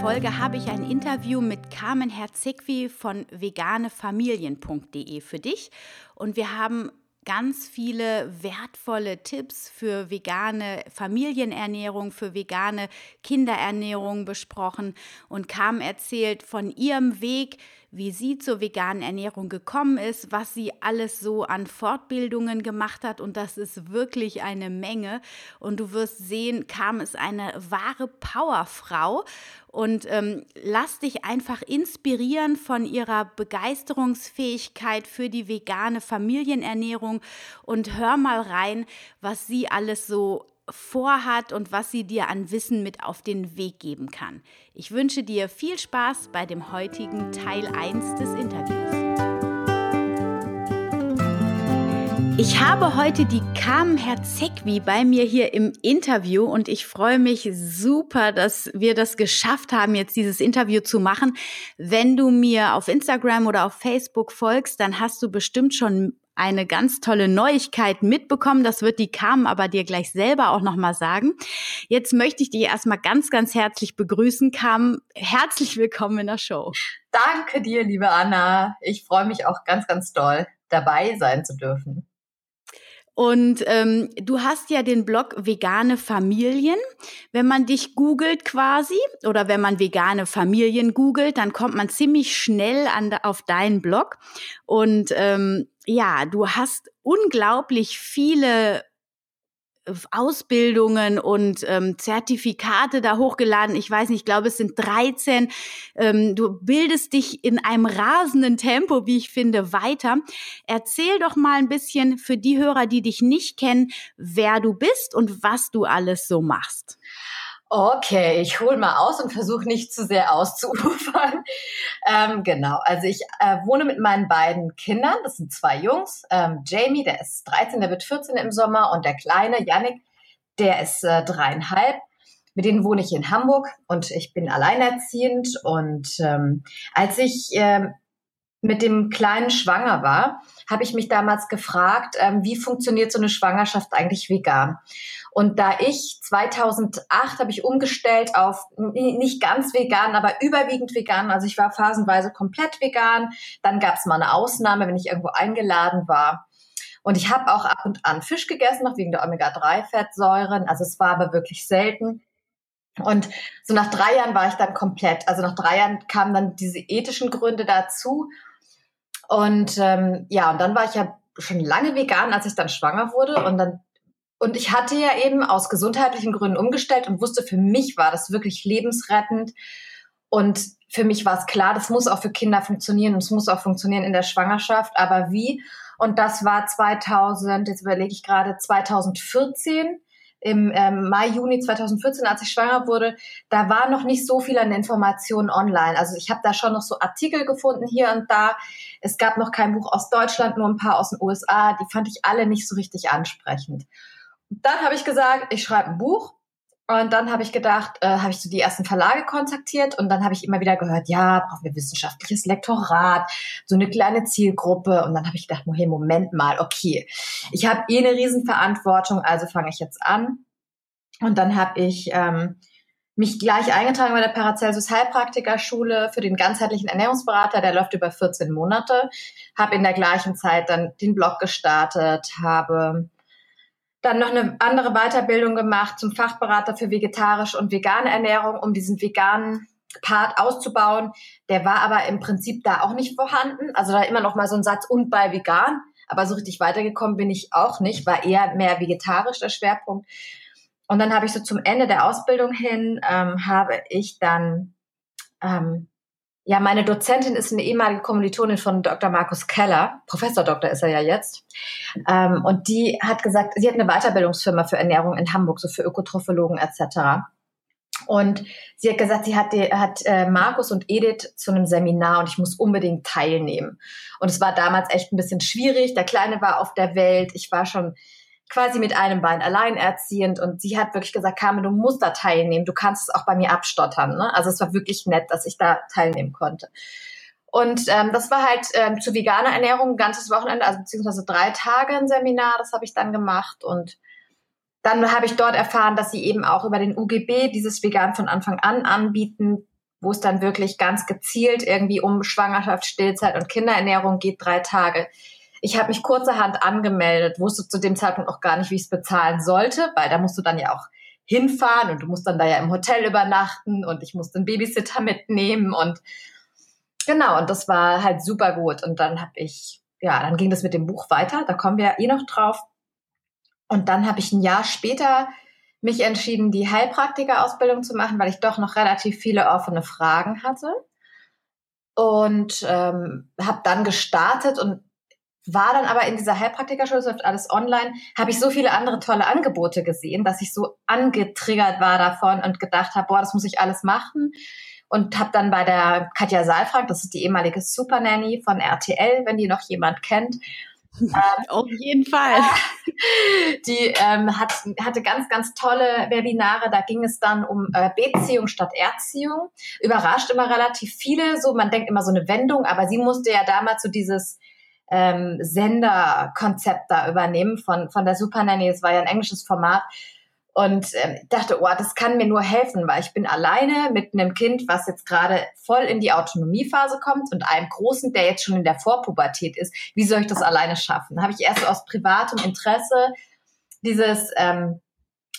Folge habe ich ein Interview mit Carmen Herzegwi von veganefamilien.de für dich. Und wir haben ganz viele wertvolle Tipps für vegane Familienernährung, für vegane Kinderernährung besprochen. Und Carmen erzählt von ihrem Weg, wie sie zur veganen Ernährung gekommen ist, was sie alles so an Fortbildungen gemacht hat. Und das ist wirklich eine Menge. Und du wirst sehen, Carmen ist eine wahre Powerfrau. Und ähm, lass dich einfach inspirieren von ihrer Begeisterungsfähigkeit für die vegane Familienernährung und hör mal rein, was sie alles so vorhat und was sie dir an Wissen mit auf den Weg geben kann. Ich wünsche dir viel Spaß bei dem heutigen Teil 1 des Interviews. Ich habe heute die Carmen Herzegwi bei mir hier im Interview und ich freue mich super, dass wir das geschafft haben, jetzt dieses Interview zu machen. Wenn du mir auf Instagram oder auf Facebook folgst, dann hast du bestimmt schon eine ganz tolle Neuigkeit mitbekommen. Das wird die Carmen aber dir gleich selber auch nochmal sagen. Jetzt möchte ich dich erstmal ganz, ganz herzlich begrüßen. Carmen, herzlich willkommen in der Show. Danke dir, liebe Anna. Ich freue mich auch ganz, ganz doll, dabei sein zu dürfen. Und ähm, du hast ja den Blog Vegane Familien. Wenn man dich googelt quasi oder wenn man vegane Familien googelt, dann kommt man ziemlich schnell an, auf deinen Blog. Und ähm, ja, du hast unglaublich viele Ausbildungen und ähm, Zertifikate da hochgeladen. Ich weiß nicht, ich glaube, es sind 13. Ähm, du bildest dich in einem rasenden Tempo, wie ich finde, weiter. Erzähl doch mal ein bisschen für die Hörer, die dich nicht kennen, wer du bist und was du alles so machst. Okay, ich hole mal aus und versuche nicht zu sehr auszuufern. Ähm, genau, also ich äh, wohne mit meinen beiden Kindern, das sind zwei Jungs. Ähm, Jamie, der ist 13, der wird 14 im Sommer und der kleine Yannick, der ist äh, dreieinhalb. Mit denen wohne ich in Hamburg und ich bin alleinerziehend. Und ähm, als ich ähm, mit dem Kleinen schwanger war, habe ich mich damals gefragt, ähm, wie funktioniert so eine Schwangerschaft eigentlich vegan? Und da ich 2008 habe ich umgestellt auf nicht ganz vegan, aber überwiegend vegan. Also ich war phasenweise komplett vegan. Dann gab es mal eine Ausnahme, wenn ich irgendwo eingeladen war. Und ich habe auch ab und an Fisch gegessen, noch wegen der Omega-3-Fettsäuren. Also es war aber wirklich selten. Und so nach drei Jahren war ich dann komplett. Also nach drei Jahren kamen dann diese ethischen Gründe dazu. Und ähm, ja, und dann war ich ja schon lange vegan, als ich dann schwanger wurde. Und dann und ich hatte ja eben aus gesundheitlichen Gründen umgestellt und wusste, für mich war das wirklich lebensrettend. Und für mich war es klar, das muss auch für Kinder funktionieren und es muss auch funktionieren in der Schwangerschaft. Aber wie? Und das war 2000, jetzt überlege ich gerade, 2014 im ähm, Mai, Juni 2014, als ich schwanger wurde, da war noch nicht so viel an Informationen online. Also ich habe da schon noch so Artikel gefunden hier und da. Es gab noch kein Buch aus Deutschland, nur ein paar aus den USA. Die fand ich alle nicht so richtig ansprechend. Dann habe ich gesagt, ich schreibe ein Buch und dann habe ich gedacht, äh, habe ich so die ersten Verlage kontaktiert und dann habe ich immer wieder gehört, ja, brauchen wir wissenschaftliches Lektorat, so eine kleine Zielgruppe. Und dann habe ich gedacht, hey, Moment mal, okay, ich habe eh eine Riesenverantwortung, also fange ich jetzt an. Und dann habe ich ähm, mich gleich eingetragen bei der Paracelsus Heilpraktikerschule für den ganzheitlichen Ernährungsberater, der läuft über 14 Monate. Habe in der gleichen Zeit dann den Blog gestartet, habe dann noch eine andere Weiterbildung gemacht zum Fachberater für vegetarische und vegane Ernährung, um diesen veganen Part auszubauen. Der war aber im Prinzip da auch nicht vorhanden. Also da immer noch mal so ein Satz und bei vegan. Aber so richtig weitergekommen bin ich auch nicht, war eher mehr vegetarisch der Schwerpunkt. Und dann habe ich so zum Ende der Ausbildung hin, ähm, habe ich dann ähm, ja, meine Dozentin ist eine ehemalige Kommilitonin von Dr. Markus Keller. Professor Doktor ist er ja jetzt. Ähm, und die hat gesagt, sie hat eine Weiterbildungsfirma für Ernährung in Hamburg, so für Ökotrophologen etc. Und sie hat gesagt, sie hat, die, hat äh, Markus und Edith zu einem Seminar und ich muss unbedingt teilnehmen. Und es war damals echt ein bisschen schwierig. Der Kleine war auf der Welt. Ich war schon quasi mit einem Bein alleinerziehend und sie hat wirklich gesagt, Carmen, du musst da teilnehmen. Du kannst es auch bei mir abstottern. Ne? Also es war wirklich nett, dass ich da teilnehmen konnte. Und ähm, das war halt ähm, zu veganer Ernährung ein ganzes Wochenende, also beziehungsweise drei Tage ein Seminar, das habe ich dann gemacht. Und dann habe ich dort erfahren, dass sie eben auch über den UGB dieses Vegan von Anfang an anbieten, wo es dann wirklich ganz gezielt irgendwie um Schwangerschaft, Stillzeit und Kinderernährung geht, drei Tage. Ich habe mich kurzerhand angemeldet, wusste zu dem Zeitpunkt auch gar nicht, wie ich es bezahlen sollte, weil da musst du dann ja auch hinfahren und du musst dann da ja im Hotel übernachten und ich musste einen Babysitter mitnehmen und genau, und das war halt super gut. Und dann habe ich, ja, dann ging das mit dem Buch weiter, da kommen wir ja eh noch drauf. Und dann habe ich ein Jahr später mich entschieden, die Heilpraktiker-Ausbildung zu machen, weil ich doch noch relativ viele offene Fragen hatte. Und ähm, habe dann gestartet und war dann aber in dieser Heilpraktikerschule, es läuft alles online, habe ich so viele andere tolle Angebote gesehen, dass ich so angetriggert war davon und gedacht habe, boah, das muss ich alles machen. Und habe dann bei der Katja Saalfrank, das ist die ehemalige Super Nanny von RTL, wenn die noch jemand kennt, ähm, Auf jeden Fall. Die ähm, hat, hatte ganz, ganz tolle Webinare. Da ging es dann um äh, Beziehung statt Erziehung. Überrascht immer relativ viele. So, man denkt immer so eine Wendung, aber sie musste ja damals so dieses ähm, Senderkonzept da übernehmen von, von der Super Nanny. Das war ja ein englisches Format und äh, dachte, oh, das kann mir nur helfen, weil ich bin alleine mit einem Kind, was jetzt gerade voll in die Autonomiephase kommt und einem Großen, der jetzt schon in der Vorpubertät ist. Wie soll ich das alleine schaffen? Habe ich erst aus privatem Interesse dieses ähm,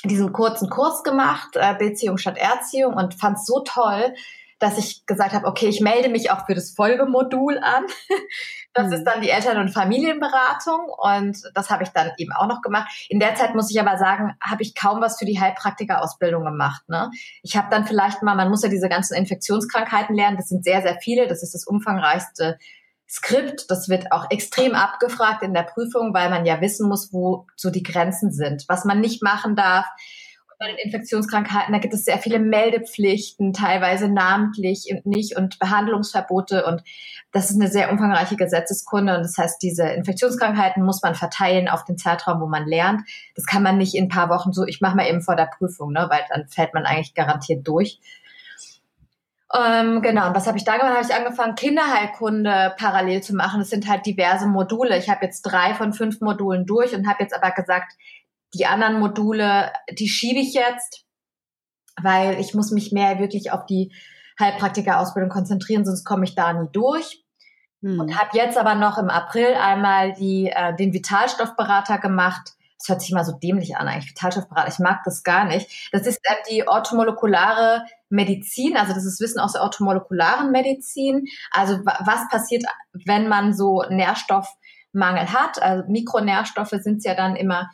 diesen kurzen Kurs gemacht, äh, Beziehung statt Erziehung und fand es so toll, dass ich gesagt habe, okay, ich melde mich auch für das Folgemodul an. Das mhm. ist dann die Eltern- und Familienberatung und das habe ich dann eben auch noch gemacht. In der Zeit muss ich aber sagen, habe ich kaum was für die Heilpraktiker-Ausbildung gemacht. Ne? Ich habe dann vielleicht mal, man muss ja diese ganzen Infektionskrankheiten lernen, das sind sehr, sehr viele, das ist das umfangreichste Skript. Das wird auch extrem abgefragt in der Prüfung, weil man ja wissen muss, wo so die Grenzen sind, was man nicht machen darf bei den Infektionskrankheiten, da gibt es sehr viele Meldepflichten, teilweise namentlich und nicht und Behandlungsverbote und das ist eine sehr umfangreiche Gesetzeskunde und das heißt, diese Infektionskrankheiten muss man verteilen auf den Zeitraum, wo man lernt. Das kann man nicht in ein paar Wochen so, ich mache mal eben vor der Prüfung, ne, weil dann fällt man eigentlich garantiert durch. Ähm, genau, und was habe ich da gemacht? Habe ich angefangen, Kinderheilkunde parallel zu machen. Das sind halt diverse Module. Ich habe jetzt drei von fünf Modulen durch und habe jetzt aber gesagt, die anderen Module, die schiebe ich jetzt, weil ich muss mich mehr wirklich auf die Heilpraktiker-Ausbildung konzentrieren, sonst komme ich da nie durch. Hm. Und habe jetzt aber noch im April einmal die, äh, den Vitalstoffberater gemacht. Das hört sich mal so dämlich an, eigentlich Vitalstoffberater. Ich mag das gar nicht. Das ist äh, die orthomolekulare Medizin, also das ist Wissen aus der orthomolekularen Medizin. Also was passiert, wenn man so Nährstoff Mangel hat. Also Mikronährstoffe sind ja dann immer,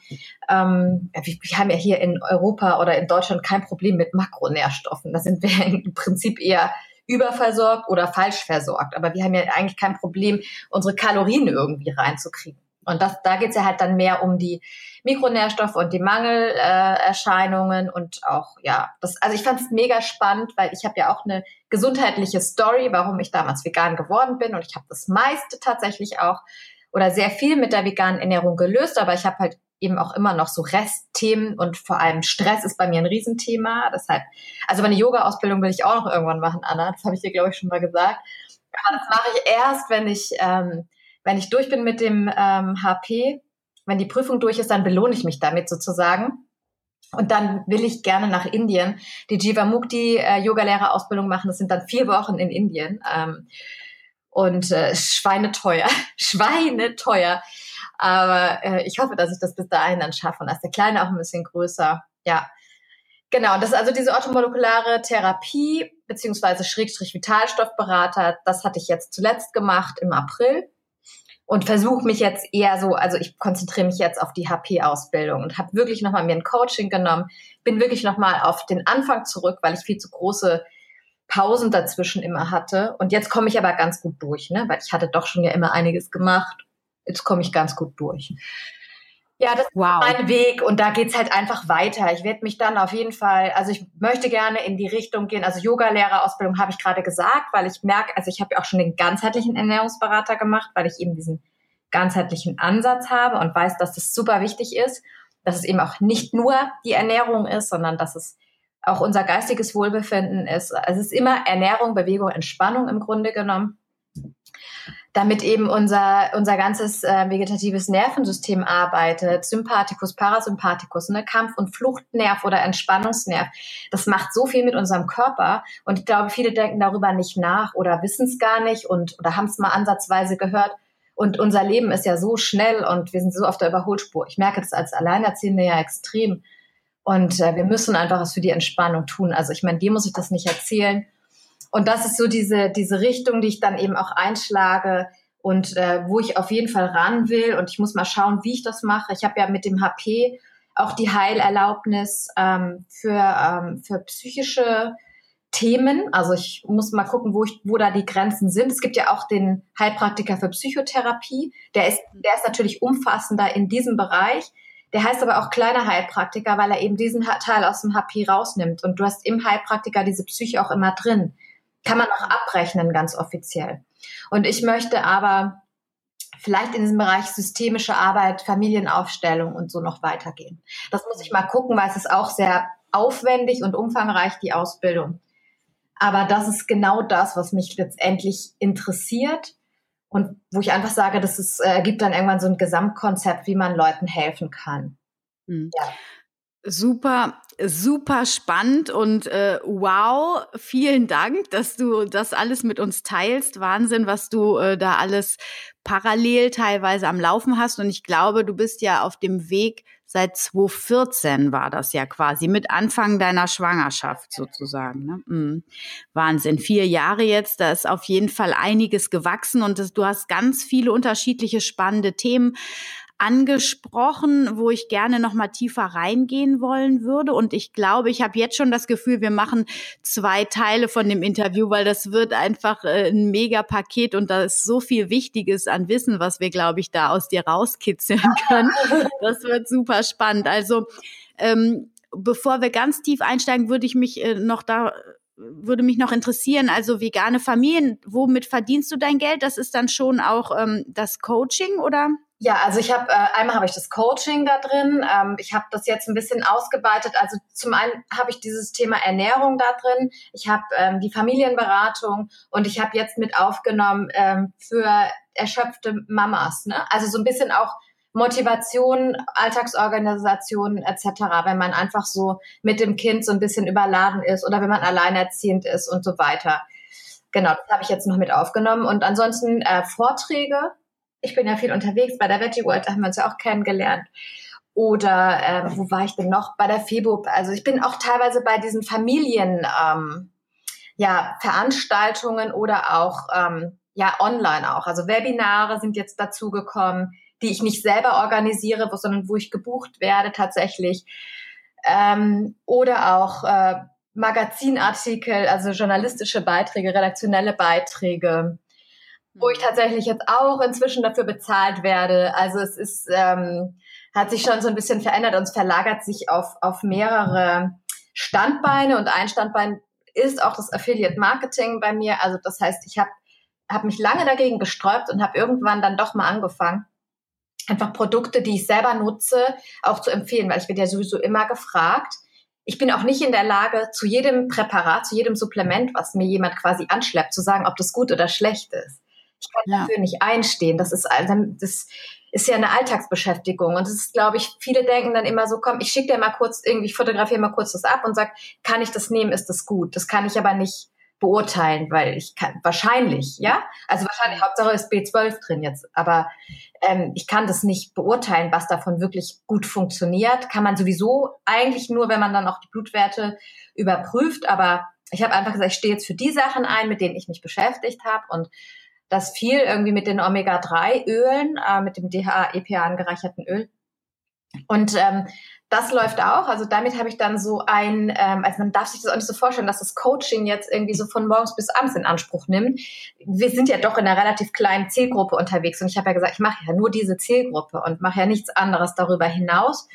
ähm, wir, wir, haben ja hier in Europa oder in Deutschland kein Problem mit Makronährstoffen. Da sind wir im Prinzip eher überversorgt oder falsch versorgt. Aber wir haben ja eigentlich kein Problem, unsere Kalorien irgendwie reinzukriegen. Und das, da geht's ja halt dann mehr um die Mikronährstoffe und die Mangelerscheinungen äh, und auch, ja, das, also ich fand es mega spannend, weil ich habe ja auch eine gesundheitliche Story, warum ich damals vegan geworden bin und ich habe das meiste tatsächlich auch oder sehr viel mit der veganen Ernährung gelöst, aber ich habe halt eben auch immer noch so Restthemen und vor allem Stress ist bei mir ein Riesenthema. Deshalb, also meine Yoga-Ausbildung will ich auch noch irgendwann machen, Anna. Das habe ich dir, glaube ich, schon mal gesagt. Aber das mache ich erst, wenn ich, ähm, wenn ich durch bin mit dem ähm, HP. Wenn die Prüfung durch ist, dann belohne ich mich damit sozusagen. Und dann will ich gerne nach Indien die Jivamukti äh, Yoga-Lehrerausbildung machen. Das sind dann vier Wochen in Indien. Ähm, und äh, schweineteuer, schweineteuer. Aber äh, ich hoffe, dass ich das bis dahin dann schaffe und dass der Kleine auch ein bisschen größer. Ja, genau. Das ist also diese orthomolekulare Therapie beziehungsweise Schrägstrich Vitalstoffberater. Das hatte ich jetzt zuletzt gemacht im April und versuche mich jetzt eher so, also ich konzentriere mich jetzt auf die HP-Ausbildung und habe wirklich nochmal mir ein Coaching genommen, bin wirklich nochmal auf den Anfang zurück, weil ich viel zu große Pausen dazwischen immer hatte. Und jetzt komme ich aber ganz gut durch, ne? weil ich hatte doch schon ja immer einiges gemacht. Jetzt komme ich ganz gut durch. Ja, das wow. ist mein Weg und da geht's halt einfach weiter. Ich werde mich dann auf jeden Fall, also ich möchte gerne in die Richtung gehen. Also Yoga-Lehrerausbildung habe ich gerade gesagt, weil ich merke, also ich habe ja auch schon den ganzheitlichen Ernährungsberater gemacht, weil ich eben diesen ganzheitlichen Ansatz habe und weiß, dass das super wichtig ist, dass es eben auch nicht nur die Ernährung ist, sondern dass es auch unser geistiges Wohlbefinden ist. Also es ist immer Ernährung, Bewegung, Entspannung im Grunde genommen damit eben unser, unser ganzes äh, vegetatives Nervensystem arbeitet, Sympathikus, Parasympathikus, ne, Kampf- und Fluchtnerv oder Entspannungsnerv. Das macht so viel mit unserem Körper und ich glaube, viele denken darüber nicht nach oder wissen es gar nicht und oder haben es mal ansatzweise gehört. Und unser Leben ist ja so schnell und wir sind so auf der Überholspur. Ich merke das als Alleinerziehende ja extrem. Und äh, wir müssen einfach was für die Entspannung tun. Also ich meine, dir muss ich das nicht erzählen und das ist so diese, diese Richtung, die ich dann eben auch einschlage und äh, wo ich auf jeden Fall ran will. Und ich muss mal schauen, wie ich das mache. Ich habe ja mit dem HP auch die Heilerlaubnis ähm, für, ähm, für psychische Themen. Also ich muss mal gucken, wo, ich, wo da die Grenzen sind. Es gibt ja auch den Heilpraktiker für Psychotherapie. Der ist, der ist natürlich umfassender in diesem Bereich. Der heißt aber auch kleiner Heilpraktiker, weil er eben diesen Teil aus dem HP rausnimmt. Und du hast im Heilpraktiker diese Psyche auch immer drin kann man auch abrechnen, ganz offiziell. Und ich möchte aber vielleicht in diesem Bereich systemische Arbeit, Familienaufstellung und so noch weitergehen. Das muss ich mal gucken, weil es ist auch sehr aufwendig und umfangreich, die Ausbildung. Aber das ist genau das, was mich letztendlich interessiert und wo ich einfach sage, das ist, äh, gibt dann irgendwann so ein Gesamtkonzept, wie man Leuten helfen kann. Mhm. Ja. Super, super spannend und äh, wow, vielen Dank, dass du das alles mit uns teilst. Wahnsinn, was du äh, da alles parallel teilweise am Laufen hast. Und ich glaube, du bist ja auf dem Weg seit 2014 war das ja quasi, mit Anfang deiner Schwangerschaft sozusagen. Ne? Mhm. Wahnsinn, vier Jahre jetzt, da ist auf jeden Fall einiges gewachsen und das, du hast ganz viele unterschiedliche spannende Themen angesprochen, wo ich gerne noch mal tiefer reingehen wollen würde. Und ich glaube, ich habe jetzt schon das Gefühl, wir machen zwei Teile von dem Interview, weil das wird einfach äh, ein Mega-Paket und da ist so viel Wichtiges an Wissen, was wir, glaube ich, da aus dir rauskitzeln können. Das wird super spannend. Also ähm, bevor wir ganz tief einsteigen, würde ich mich äh, noch da würde mich noch interessieren, also vegane Familien, womit verdienst du dein Geld? Das ist dann schon auch ähm, das Coaching oder? Ja, also ich habe äh, einmal habe ich das Coaching da drin. Ähm, ich habe das jetzt ein bisschen ausgeweitet. Also zum einen habe ich dieses Thema Ernährung da drin. Ich habe ähm, die Familienberatung und ich habe jetzt mit aufgenommen ähm, für erschöpfte Mamas. Ne? Also so ein bisschen auch Motivation, Alltagsorganisation etc. Wenn man einfach so mit dem Kind so ein bisschen überladen ist oder wenn man alleinerziehend ist und so weiter. Genau, das habe ich jetzt noch mit aufgenommen. Und ansonsten äh, Vorträge ich bin ja viel unterwegs. Bei der Veggie World haben wir uns ja auch kennengelernt. Oder äh, wo war ich denn noch? Bei der FEBUB. Also ich bin auch teilweise bei diesen Familien, ähm, ja, Veranstaltungen oder auch ähm, ja online auch. Also Webinare sind jetzt dazugekommen, die ich nicht selber organisiere, sondern wo ich gebucht werde tatsächlich. Ähm, oder auch äh, Magazinartikel, also journalistische Beiträge, redaktionelle Beiträge wo ich tatsächlich jetzt auch inzwischen dafür bezahlt werde. Also es ist, ähm, hat sich schon so ein bisschen verändert und es verlagert sich auf, auf mehrere Standbeine und ein Standbein ist auch das Affiliate Marketing bei mir. Also das heißt, ich habe hab mich lange dagegen gesträubt und habe irgendwann dann doch mal angefangen, einfach Produkte, die ich selber nutze, auch zu empfehlen, weil ich werde ja sowieso immer gefragt. Ich bin auch nicht in der Lage, zu jedem Präparat, zu jedem Supplement, was mir jemand quasi anschleppt, zu sagen, ob das gut oder schlecht ist. Ich kann ja. dafür nicht einstehen. Das ist, das ist ja eine Alltagsbeschäftigung. Und das ist, glaube ich, viele denken dann immer so, komm, ich schicke dir mal kurz irgendwie, ich fotografiere mal kurz das ab und sag, kann ich das nehmen, ist das gut? Das kann ich aber nicht beurteilen, weil ich kann, wahrscheinlich, ja? Also wahrscheinlich, Hauptsache ist B12 drin jetzt, aber ähm, ich kann das nicht beurteilen, was davon wirklich gut funktioniert. Kann man sowieso eigentlich nur, wenn man dann auch die Blutwerte überprüft, aber ich habe einfach gesagt, ich stehe jetzt für die Sachen ein, mit denen ich mich beschäftigt habe und das viel irgendwie mit den Omega-3-Ölen, äh, mit dem DHA-EPA angereicherten Öl, Und ähm, das läuft auch. Also damit habe ich dann so ein, ähm, also man darf sich das auch nicht so vorstellen, dass das Coaching jetzt irgendwie so von morgens bis abends in Anspruch nimmt. Wir sind ja doch in einer relativ kleinen Zielgruppe unterwegs und ich habe ja gesagt, ich mache ja nur diese Zielgruppe und mache ja nichts anderes darüber hinaus.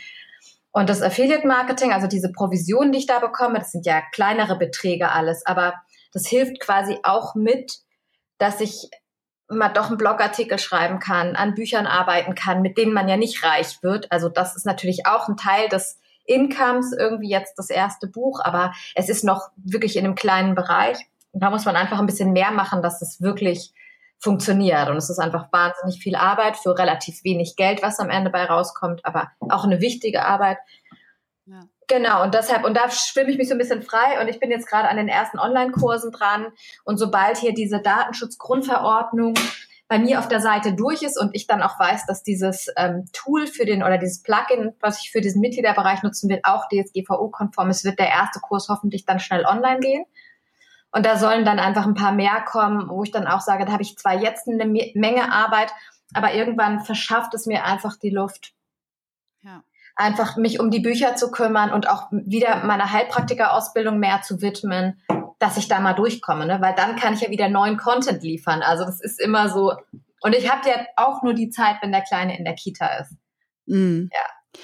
Und das Affiliate Marketing, also diese Provisionen, die ich da bekomme, das sind ja kleinere Beträge alles, aber das hilft quasi auch mit, dass ich mal doch einen Blogartikel schreiben kann, an Büchern arbeiten kann, mit denen man ja nicht reich wird. Also das ist natürlich auch ein Teil des Incomes, irgendwie jetzt das erste Buch, aber es ist noch wirklich in einem kleinen Bereich. Und da muss man einfach ein bisschen mehr machen, dass es wirklich funktioniert. Und es ist einfach wahnsinnig viel Arbeit für relativ wenig Geld, was am Ende bei rauskommt, aber auch eine wichtige Arbeit. Ja. Genau, und deshalb, und da schwimme ich mich so ein bisschen frei und ich bin jetzt gerade an den ersten Online-Kursen dran. Und sobald hier diese Datenschutzgrundverordnung bei mir auf der Seite durch ist und ich dann auch weiß, dass dieses ähm, Tool für den oder dieses Plugin, was ich für diesen Mitgliederbereich nutzen will, auch DSGVO-konform ist, wird der erste Kurs hoffentlich dann schnell online gehen. Und da sollen dann einfach ein paar mehr kommen, wo ich dann auch sage, da habe ich zwar jetzt eine Menge Arbeit, aber irgendwann verschafft es mir einfach die Luft. Ja einfach mich um die Bücher zu kümmern und auch wieder meiner Heilpraktika-Ausbildung mehr zu widmen, dass ich da mal durchkomme, ne? weil dann kann ich ja wieder neuen Content liefern. Also das ist immer so. Und ich habe ja auch nur die Zeit, wenn der Kleine in der Kita ist. Mm. Ja.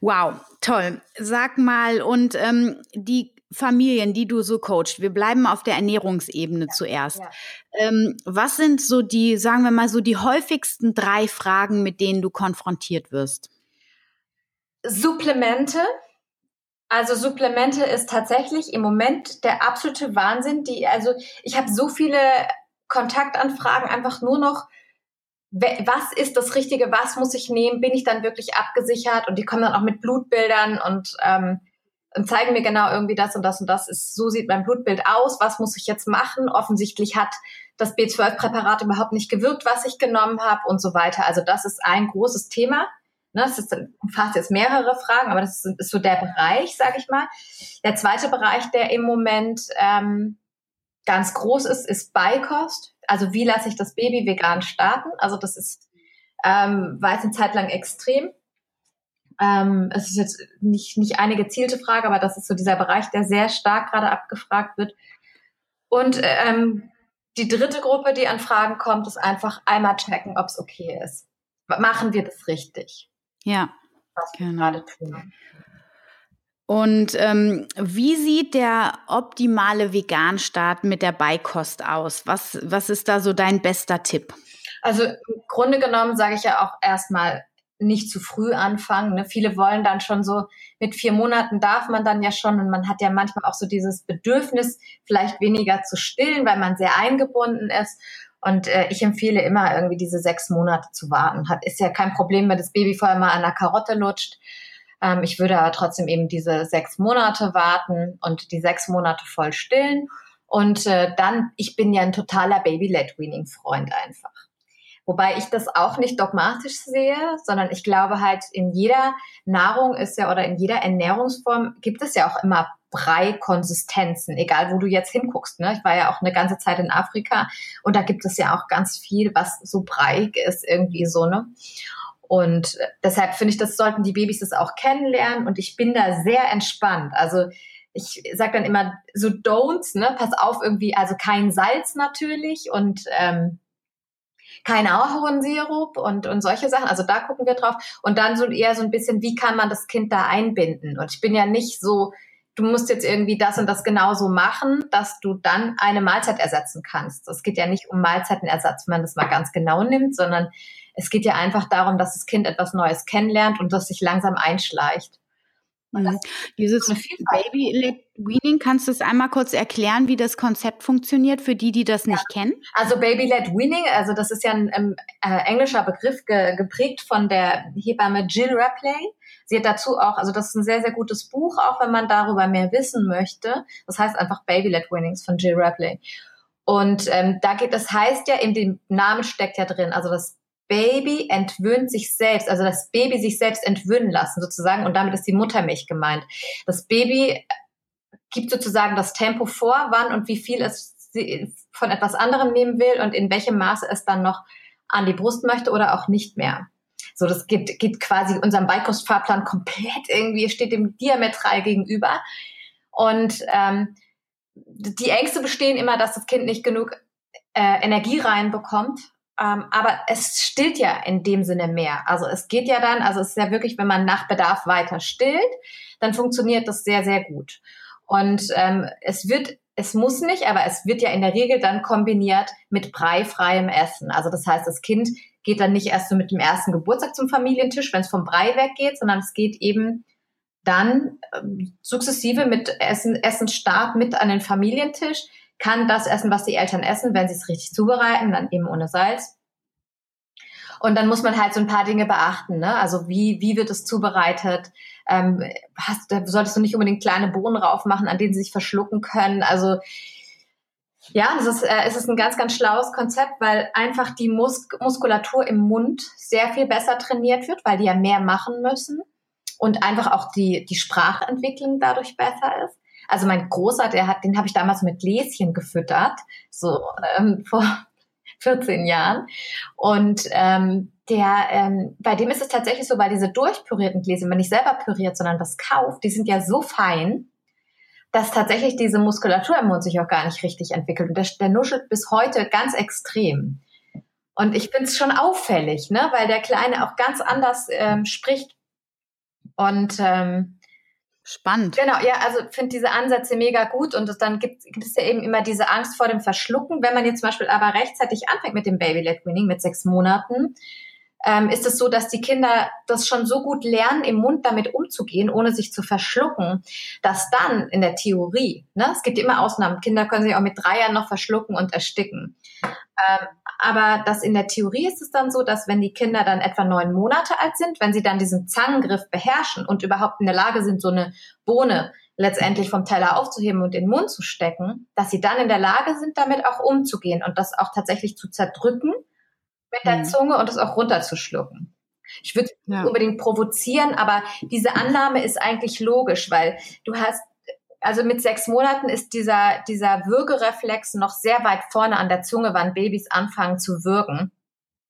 Wow, toll. Sag mal, und ähm, die Familien, die du so coachst, wir bleiben auf der Ernährungsebene ja, zuerst. Ja. Ähm, was sind so die, sagen wir mal so, die häufigsten drei Fragen, mit denen du konfrontiert wirst? Supplemente. Also Supplemente ist tatsächlich im Moment der absolute Wahnsinn. Die, also ich habe so viele Kontaktanfragen einfach nur noch, was ist das Richtige, was muss ich nehmen, bin ich dann wirklich abgesichert und die kommen dann auch mit Blutbildern und, ähm, und zeigen mir genau irgendwie das und das und das ist, so sieht mein Blutbild aus, was muss ich jetzt machen? Offensichtlich hat das B12-Präparat überhaupt nicht gewirkt, was ich genommen habe und so weiter. Also das ist ein großes Thema. Ne, das ist, umfasst jetzt mehrere Fragen, aber das ist, ist so der Bereich, sage ich mal. Der zweite Bereich, der im Moment ähm, ganz groß ist, ist Beikost. Also wie lasse ich das Baby vegan starten? Also das ist, ähm, war jetzt eine Zeit lang extrem. Ähm, es ist jetzt nicht, nicht eine gezielte Frage, aber das ist so dieser Bereich, der sehr stark gerade abgefragt wird. Und ähm, die dritte Gruppe, die an Fragen kommt, ist einfach einmal checken, ob es okay ist. Machen wir das richtig? Ja, was genau. wir gerade tun. Und ähm, wie sieht der optimale Veganstart mit der Beikost aus? Was, was ist da so dein bester Tipp? Also im Grunde genommen sage ich ja auch erstmal nicht zu früh anfangen. Ne? Viele wollen dann schon so, mit vier Monaten darf man dann ja schon und man hat ja manchmal auch so dieses Bedürfnis, vielleicht weniger zu stillen, weil man sehr eingebunden ist. Und äh, ich empfehle immer irgendwie diese sechs Monate zu warten. Hat, ist ja kein Problem, wenn das Baby vorher mal an der Karotte lutscht. Ähm, ich würde aber trotzdem eben diese sechs Monate warten und die sechs Monate voll stillen. Und äh, dann, ich bin ja ein totaler Baby-Led-Weaning-Freund einfach. Wobei ich das auch nicht dogmatisch sehe, sondern ich glaube halt, in jeder Nahrung ist ja oder in jeder Ernährungsform gibt es ja auch immer Brei-Konsistenzen, egal wo du jetzt hinguckst. Ne? Ich war ja auch eine ganze Zeit in Afrika und da gibt es ja auch ganz viel, was so breiig ist, irgendwie so, ne? Und deshalb finde ich, das sollten die Babys das auch kennenlernen und ich bin da sehr entspannt. Also ich sage dann immer so Don'ts, ne? Pass auf irgendwie, also kein Salz natürlich und ähm, kein Ahornsirup und, und solche Sachen. Also da gucken wir drauf. Und dann so eher so ein bisschen, wie kann man das Kind da einbinden? Und ich bin ja nicht so, du musst jetzt irgendwie das und das genauso machen, dass du dann eine Mahlzeit ersetzen kannst. Es geht ja nicht um Mahlzeitenersatz, wenn man das mal ganz genau nimmt, sondern es geht ja einfach darum, dass das Kind etwas Neues kennenlernt und das sich langsam einschleicht. Mhm. Dieses Baby-led Weaning, kannst du es einmal kurz erklären, wie das Konzept funktioniert für die, die das nicht ja. kennen? Also Baby-led Weaning, also das ist ja ein ähm, äh, englischer Begriff ge geprägt von der Hebamme Jill Rapley. Sie hat dazu auch, also das ist ein sehr, sehr gutes Buch, auch wenn man darüber mehr wissen möchte. Das heißt einfach Baby-led Winnings von Jill Rapley. Und ähm, da geht, das heißt ja, in dem Namen steckt ja drin, also das Baby entwöhnt sich selbst, also das Baby sich selbst entwöhnen lassen sozusagen und damit ist die Muttermilch gemeint. Das Baby gibt sozusagen das Tempo vor, wann und wie viel es von etwas anderem nehmen will und in welchem Maße es dann noch an die Brust möchte oder auch nicht mehr. So, das geht, geht quasi unserem Beikostfahrplan komplett irgendwie, steht dem diametral gegenüber. Und ähm, die Ängste bestehen immer, dass das Kind nicht genug äh, Energie reinbekommt. Ähm, aber es stillt ja in dem Sinne mehr. Also es geht ja dann, also es ist ja wirklich, wenn man nach Bedarf weiter stillt, dann funktioniert das sehr, sehr gut. Und ähm, es wird, es muss nicht, aber es wird ja in der Regel dann kombiniert mit breifreiem Essen. Also das heißt, das Kind geht dann nicht erst so mit dem ersten Geburtstag zum Familientisch, wenn es vom Brei weggeht, sondern es geht eben dann ähm, sukzessive mit Essen, Essensstart mit an den Familientisch, kann das essen, was die Eltern essen, wenn sie es richtig zubereiten, dann eben ohne Salz. Und dann muss man halt so ein paar Dinge beachten. Ne? Also wie, wie wird es zubereitet? Ähm, hast, da solltest du nicht unbedingt kleine Bohnen raufmachen, an denen sie sich verschlucken können. Also ja, es ist, äh, es ist ein ganz, ganz schlaues Konzept, weil einfach die Mus Muskulatur im Mund sehr viel besser trainiert wird, weil die ja mehr machen müssen und einfach auch die, die Sprachentwicklung dadurch besser ist. Also mein Großer, der hat, den habe ich damals mit Gläschen gefüttert, so ähm, vor 14 Jahren. Und ähm, der, ähm, bei dem ist es tatsächlich so, weil diese durchpürierten Gläser, wenn nicht selber püriert, sondern das kauft, die sind ja so fein, dass tatsächlich diese Muskulatur im Mund sich auch gar nicht richtig entwickelt. Und der, der nuschelt bis heute ganz extrem. Und ich finde es schon auffällig, ne? weil der Kleine auch ganz anders ähm, spricht. Und ähm, Spannend. Genau, ja, also finde diese Ansätze mega gut und dann gibt, es ja eben immer diese Angst vor dem Verschlucken. Wenn man jetzt zum Beispiel aber rechtzeitig anfängt mit dem Baby-led Weaning mit sechs Monaten, ähm, ist es so, dass die Kinder das schon so gut lernen, im Mund damit umzugehen, ohne sich zu verschlucken, dass dann in der Theorie, ne, es gibt immer Ausnahmen, Kinder können sich auch mit drei Jahren noch verschlucken und ersticken. Ähm, aber das in der Theorie ist es dann so, dass wenn die Kinder dann etwa neun Monate alt sind, wenn sie dann diesen Zangengriff beherrschen und überhaupt in der Lage sind, so eine Bohne letztendlich vom Teller aufzuheben und in den Mund zu stecken, dass sie dann in der Lage sind, damit auch umzugehen und das auch tatsächlich zu zerdrücken mit der mhm. Zunge und es auch runterzuschlucken. Ich würde ja. unbedingt provozieren, aber diese Annahme ist eigentlich logisch, weil du hast also mit sechs Monaten ist dieser, dieser Würgereflex noch sehr weit vorne an der Zunge, wann Babys anfangen zu würgen.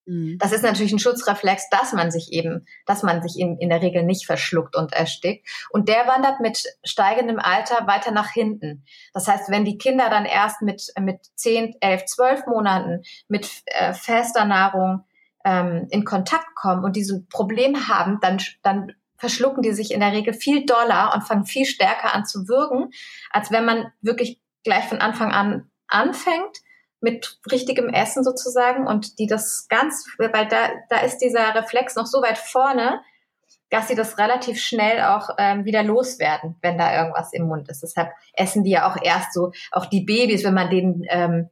Mhm. Das ist natürlich ein Schutzreflex, dass man sich eben, dass man sich in, in der Regel nicht verschluckt und erstickt. Und der wandert mit steigendem Alter weiter nach hinten. Das heißt, wenn die Kinder dann erst mit, mit zehn, elf, zwölf Monaten mit äh, fester Nahrung ähm, in Kontakt kommen und diese Probleme haben, dann, dann verschlucken die sich in der Regel viel doller und fangen viel stärker an zu würgen, als wenn man wirklich gleich von Anfang an anfängt mit richtigem Essen sozusagen und die das ganz, weil da, da ist dieser Reflex noch so weit vorne, dass sie das relativ schnell auch ähm, wieder loswerden, wenn da irgendwas im Mund ist. Deshalb essen die ja auch erst so, auch die Babys, wenn man denen ähm,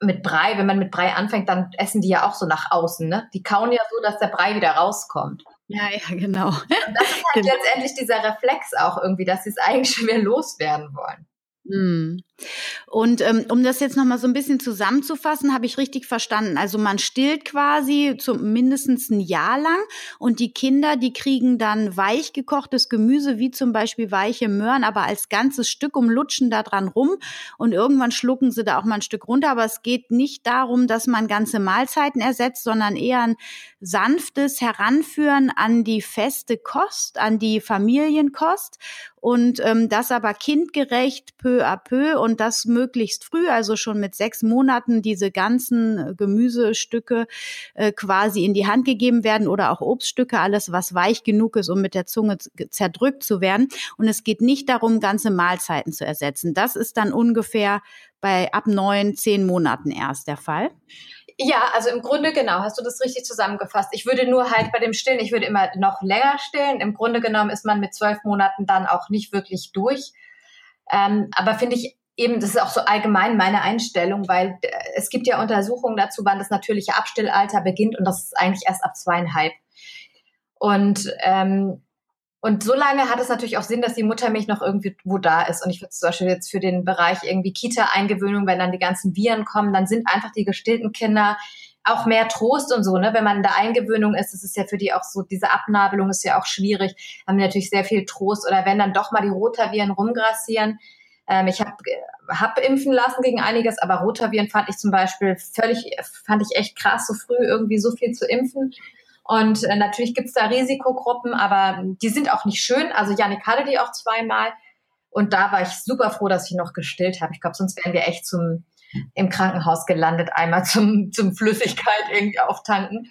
mit Brei, wenn man mit Brei anfängt, dann essen die ja auch so nach außen. Ne? Die kauen ja so, dass der Brei wieder rauskommt. Ja, ja, genau. Und das ist halt genau. letztendlich dieser Reflex auch irgendwie, dass sie es eigentlich schon wieder loswerden wollen. Mhm. Und ähm, um das jetzt nochmal so ein bisschen zusammenzufassen, habe ich richtig verstanden. Also man stillt quasi zum mindestens ein Jahr lang und die Kinder, die kriegen dann weich gekochtes Gemüse, wie zum Beispiel weiche Möhren, aber als ganzes Stück und lutschen da dran rum und irgendwann schlucken sie da auch mal ein Stück runter. Aber es geht nicht darum, dass man ganze Mahlzeiten ersetzt, sondern eher ein sanftes Heranführen an die feste Kost, an die Familienkost und ähm, das aber kindgerecht peu à peu und das möglichst früh, also schon mit sechs Monaten diese ganzen äh, Gemüsestücke äh, quasi in die Hand gegeben werden oder auch Obststücke, alles was weich genug ist, um mit der Zunge zerdrückt zu werden. Und es geht nicht darum, ganze Mahlzeiten zu ersetzen. Das ist dann ungefähr bei ab neun, zehn Monaten erst der Fall. Ja, also im Grunde genau, hast du das richtig zusammengefasst. Ich würde nur halt bei dem Stillen, ich würde immer noch länger stillen. Im Grunde genommen ist man mit zwölf Monaten dann auch nicht wirklich durch. Ähm, aber finde ich eben, das ist auch so allgemein meine Einstellung, weil äh, es gibt ja Untersuchungen dazu, wann das natürliche Abstillalter beginnt und das ist eigentlich erst ab zweieinhalb. Und ähm, und so lange hat es natürlich auch Sinn, dass die Muttermilch noch irgendwie wo da ist. Und ich würde zum Beispiel jetzt für den Bereich irgendwie Kita-Eingewöhnung, wenn dann die ganzen Viren kommen, dann sind einfach die gestillten Kinder auch mehr Trost und so, ne? Wenn man in der Eingewöhnung ist, das ist ja für die auch so, diese Abnabelung ist ja auch schwierig, haben die natürlich sehr viel Trost. Oder wenn dann doch mal die Rotaviren rumgrassieren. Ähm, ich habe hab impfen lassen gegen einiges, aber Rotaviren fand ich zum Beispiel völlig, fand ich echt krass, so früh irgendwie so viel zu impfen. Und äh, natürlich gibt's da Risikogruppen, aber die sind auch nicht schön. Also Janik hatte die auch zweimal. Und da war ich super froh, dass ich noch gestillt habe. Ich glaube, sonst wären wir echt zum im Krankenhaus gelandet, einmal zum, zum Flüssigkeit irgendwie auftanken.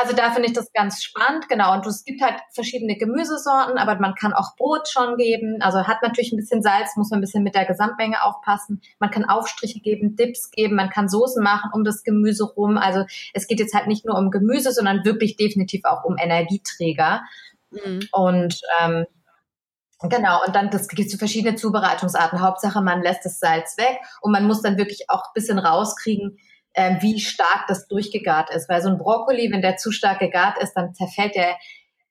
Also da finde ich das ganz spannend, genau. Und es gibt halt verschiedene Gemüsesorten, aber man kann auch Brot schon geben. Also hat natürlich ein bisschen Salz, muss man ein bisschen mit der Gesamtmenge aufpassen. Man kann Aufstriche geben, Dips geben, man kann Soßen machen um das Gemüse rum. Also es geht jetzt halt nicht nur um Gemüse, sondern wirklich definitiv auch um Energieträger. Mhm. Und ähm, Genau, und dann das gibt so verschiedene Zubereitungsarten. Hauptsache, man lässt das Salz weg und man muss dann wirklich auch ein bisschen rauskriegen, äh, wie stark das durchgegart ist. Weil so ein Brokkoli, wenn der zu stark gegart ist, dann zerfällt der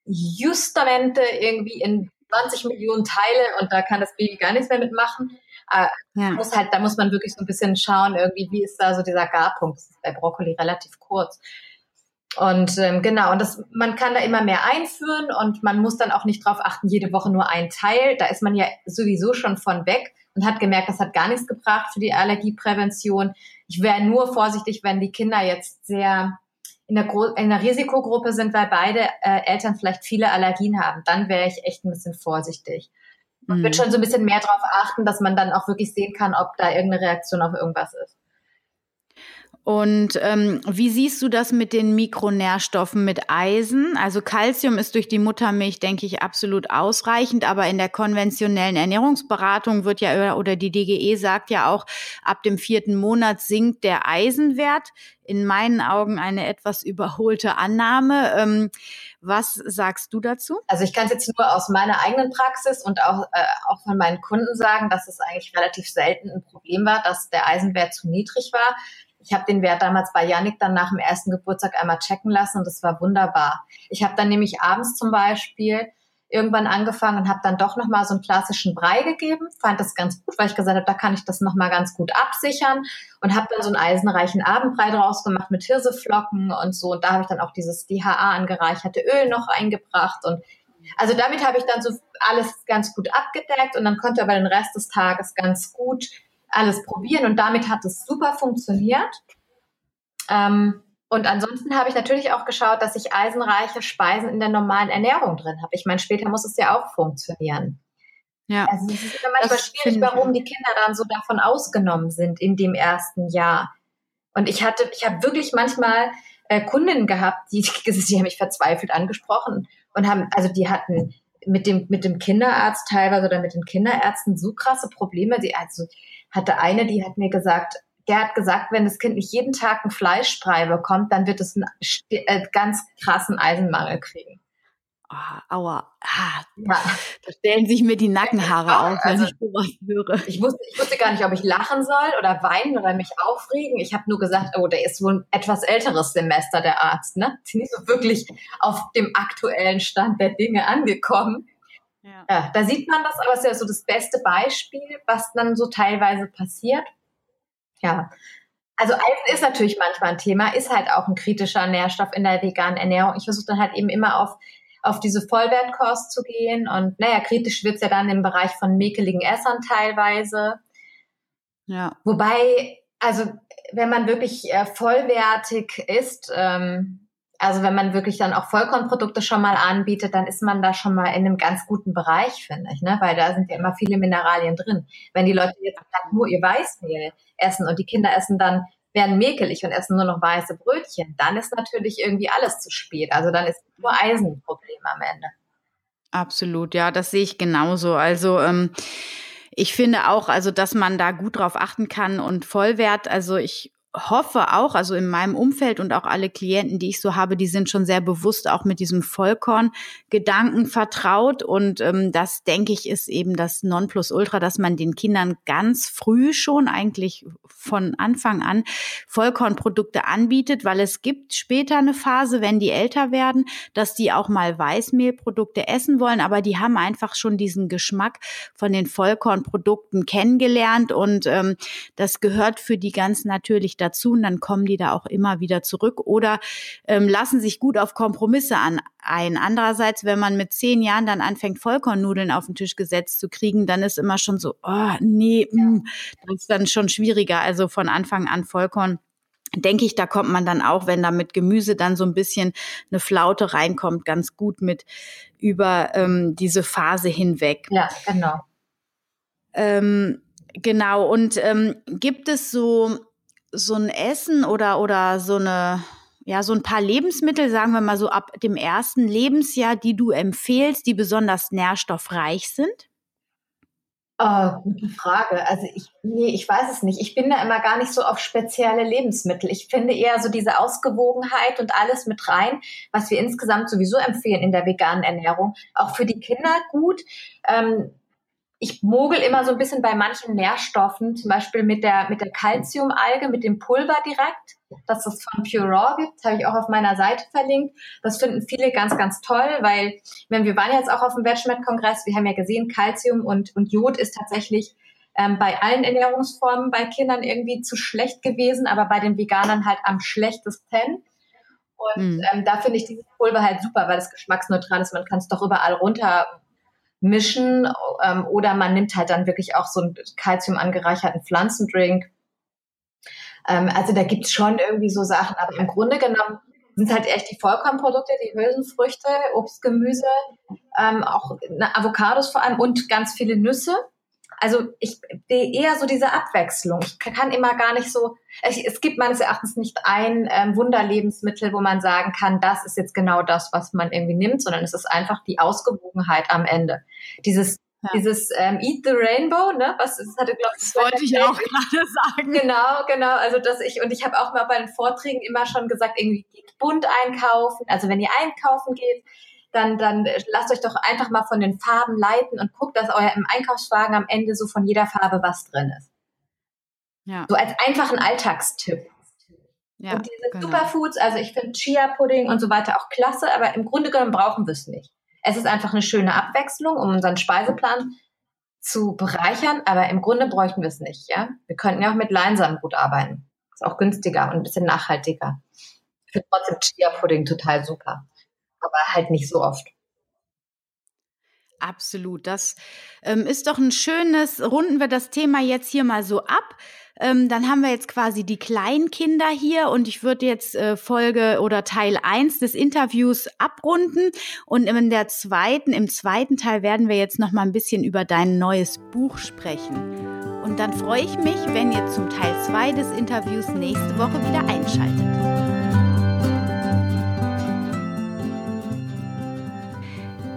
justamente irgendwie in 20 Millionen Teile und da kann das Baby gar nichts mehr mitmachen. Äh, ja. muss halt, da muss man wirklich so ein bisschen schauen, irgendwie, wie ist da so dieser Garpunkt. Das ist bei Brokkoli relativ kurz. Und ähm, genau, und das, man kann da immer mehr einführen und man muss dann auch nicht drauf achten, jede Woche nur ein Teil. Da ist man ja sowieso schon von weg und hat gemerkt, das hat gar nichts gebracht für die Allergieprävention. Ich wäre nur vorsichtig, wenn die Kinder jetzt sehr in der, Gro in der Risikogruppe sind, weil beide äh, Eltern vielleicht viele Allergien haben. Dann wäre ich echt ein bisschen vorsichtig. Und mhm. würde schon so ein bisschen mehr darauf achten, dass man dann auch wirklich sehen kann, ob da irgendeine Reaktion auf irgendwas ist. Und ähm, wie siehst du das mit den Mikronährstoffen mit Eisen? Also Calcium ist durch die Muttermilch, denke ich, absolut ausreichend, aber in der konventionellen Ernährungsberatung wird ja oder die DGE sagt ja auch, ab dem vierten Monat sinkt der Eisenwert. In meinen Augen eine etwas überholte Annahme. Ähm, was sagst du dazu? Also ich kann es jetzt nur aus meiner eigenen Praxis und auch, äh, auch von meinen Kunden sagen, dass es eigentlich relativ selten ein Problem war, dass der Eisenwert zu niedrig war. Ich habe den Wert damals bei Yannick dann nach dem ersten Geburtstag einmal checken lassen und das war wunderbar. Ich habe dann nämlich abends zum Beispiel irgendwann angefangen und habe dann doch nochmal so einen klassischen Brei gegeben. Fand das ganz gut, weil ich gesagt habe, da kann ich das nochmal ganz gut absichern und habe dann so einen eisenreichen Abendbrei draus gemacht mit Hirseflocken und so. Und da habe ich dann auch dieses DHA angereicherte Öl noch eingebracht und also damit habe ich dann so alles ganz gut abgedeckt und dann konnte aber den Rest des Tages ganz gut alles probieren und damit hat es super funktioniert. Ähm, und ansonsten habe ich natürlich auch geschaut, dass ich eisenreiche Speisen in der normalen Ernährung drin habe. Ich meine, später muss es ja auch funktionieren. Ja. Also es ist immer manchmal schwierig, warum die Kinder dann so davon ausgenommen sind in dem ersten Jahr. Und ich hatte, ich habe wirklich manchmal äh, Kundinnen gehabt, die, die haben mich verzweifelt angesprochen und haben, also die hatten mit dem, mit dem Kinderarzt teilweise oder mit den Kinderärzten so krasse Probleme. Sie, also hatte eine, die hat mir gesagt, der hat gesagt, wenn das Kind nicht jeden Tag ein Fleischbrei bekommt, dann wird es einen äh, ganz krassen Eisenmangel kriegen. Oh, aua. Ah, ja. Da stellen sich mir die Nackenhaare ja, auf, wenn also, ich sowas höre. Ich wusste, ich wusste gar nicht, ob ich lachen soll oder weinen oder mich aufregen. Ich habe nur gesagt, oh, der ist wohl ein etwas älteres Semester, der Arzt. Ne? Ist nicht so wirklich auf dem aktuellen Stand der Dinge angekommen. Ja. ja. da sieht man das, aber es ist ja so das beste Beispiel, was dann so teilweise passiert. Ja. Also Eisen ist natürlich manchmal ein Thema, ist halt auch ein kritischer Nährstoff in der veganen Ernährung. Ich versuche dann halt eben immer auf, auf diese Vollwertkost zu gehen. Und naja, kritisch wird's ja dann im Bereich von mäkeligen Essern teilweise. Ja. Wobei, also wenn man wirklich äh, vollwertig isst, ähm, also wenn man wirklich dann auch Vollkornprodukte schon mal anbietet, dann ist man da schon mal in einem ganz guten Bereich, finde ich, ne? weil da sind ja immer viele Mineralien drin. Wenn die Leute jetzt nur ihr Weißmehl essen und die Kinder essen dann werden mäkelig und essen nur noch weiße Brötchen, dann ist natürlich irgendwie alles zu spät. Also dann ist nur Eisen ein Problem am Ende. Absolut, ja, das sehe ich genauso. Also ähm, ich finde auch, also dass man da gut drauf achten kann und Vollwert. Also ich hoffe auch, also in meinem Umfeld und auch alle Klienten, die ich so habe, die sind schon sehr bewusst auch mit diesem Vollkorn-Gedanken vertraut. Und ähm, das, denke ich, ist eben das Nonplusultra, dass man den Kindern ganz früh schon, eigentlich von Anfang an, Vollkornprodukte anbietet, weil es gibt später eine Phase, wenn die älter werden, dass die auch mal Weißmehlprodukte essen wollen, aber die haben einfach schon diesen Geschmack von den Vollkornprodukten kennengelernt und ähm, das gehört für die ganz natürlich dazu und dann kommen die da auch immer wieder zurück oder ähm, lassen sich gut auf Kompromisse an, ein. Andererseits, wenn man mit zehn Jahren dann anfängt, Vollkornnudeln auf den Tisch gesetzt zu kriegen, dann ist immer schon so, oh nee, mh, mm, das ist dann schon schwieriger. Also von Anfang an Vollkorn denke ich, da kommt man dann auch, wenn da mit Gemüse dann so ein bisschen eine Flaute reinkommt, ganz gut mit über ähm, diese Phase hinweg. Ja, genau. Ähm, genau. Und ähm, gibt es so so ein Essen oder oder so eine ja so ein paar Lebensmittel, sagen wir mal so ab dem ersten Lebensjahr, die du empfehlst, die besonders nährstoffreich sind? Oh, gute Frage. Also ich, nee, ich weiß es nicht. Ich bin da immer gar nicht so auf spezielle Lebensmittel. Ich finde eher so diese Ausgewogenheit und alles mit rein, was wir insgesamt sowieso empfehlen in der veganen Ernährung, auch für die Kinder gut. Ähm, ich mogel immer so ein bisschen bei manchen Nährstoffen, zum Beispiel mit der, mit der Calciumalge, mit dem Pulver direkt, dass es von Pure Raw gibt, habe ich auch auf meiner Seite verlinkt. Das finden viele ganz, ganz toll, weil, wenn wir waren jetzt auch auf dem Vegmet-Kongress, wir haben ja gesehen, Calcium und, und Jod ist tatsächlich ähm, bei allen Ernährungsformen bei Kindern irgendwie zu schlecht gewesen, aber bei den Veganern halt am schlechtesten. Und mhm. ähm, da finde ich dieses Pulver halt super, weil es geschmacksneutral ist. Man kann es doch überall runter mischen ähm, oder man nimmt halt dann wirklich auch so einen Kalzium angereicherten Pflanzendrink. Ähm, also da gibt's schon irgendwie so Sachen, aber im Grunde genommen sind halt echt die Vollkornprodukte, die Hülsenfrüchte, Obst, Gemüse, ähm, auch Avocados vor allem und ganz viele Nüsse also ich eher so diese Abwechslung. Ich kann immer gar nicht so, es, es gibt meines Erachtens nicht ein ähm, Wunderlebensmittel, wo man sagen kann, das ist jetzt genau das, was man irgendwie nimmt, sondern es ist einfach die Ausgewogenheit am Ende. Dieses ja. Dieses ähm, Eat the Rainbow, ne? Was das hatte, glaube ich, das wollte ich auch gerade sagen. Genau, genau. Also dass ich und ich habe auch mal bei den Vorträgen immer schon gesagt, irgendwie geht bunt einkaufen. Also wenn ihr einkaufen geht, dann, dann lasst euch doch einfach mal von den Farben leiten und guckt, dass euer im Einkaufswagen am Ende so von jeder Farbe was drin ist. Ja. So als einfachen Alltagstipp. Ja, und diese genau. Superfoods, also ich finde Chia-Pudding und so weiter auch klasse, aber im Grunde genommen brauchen wir es nicht. Es ist einfach eine schöne Abwechslung, um unseren Speiseplan zu bereichern, aber im Grunde bräuchten wir es nicht, ja. Wir könnten ja auch mit Leinsamen gut arbeiten. Ist auch günstiger und ein bisschen nachhaltiger. Ich finde trotzdem Chia-Pudding total super aber halt nicht so oft. Absolut. Das ähm, ist doch ein schönes, runden wir das Thema jetzt hier mal so ab. Ähm, dann haben wir jetzt quasi die Kleinkinder hier und ich würde jetzt äh, Folge oder Teil 1 des Interviews abrunden und in der zweiten, im zweiten Teil werden wir jetzt noch mal ein bisschen über dein neues Buch sprechen. Und dann freue ich mich, wenn ihr zum Teil 2 des Interviews nächste Woche wieder einschaltet.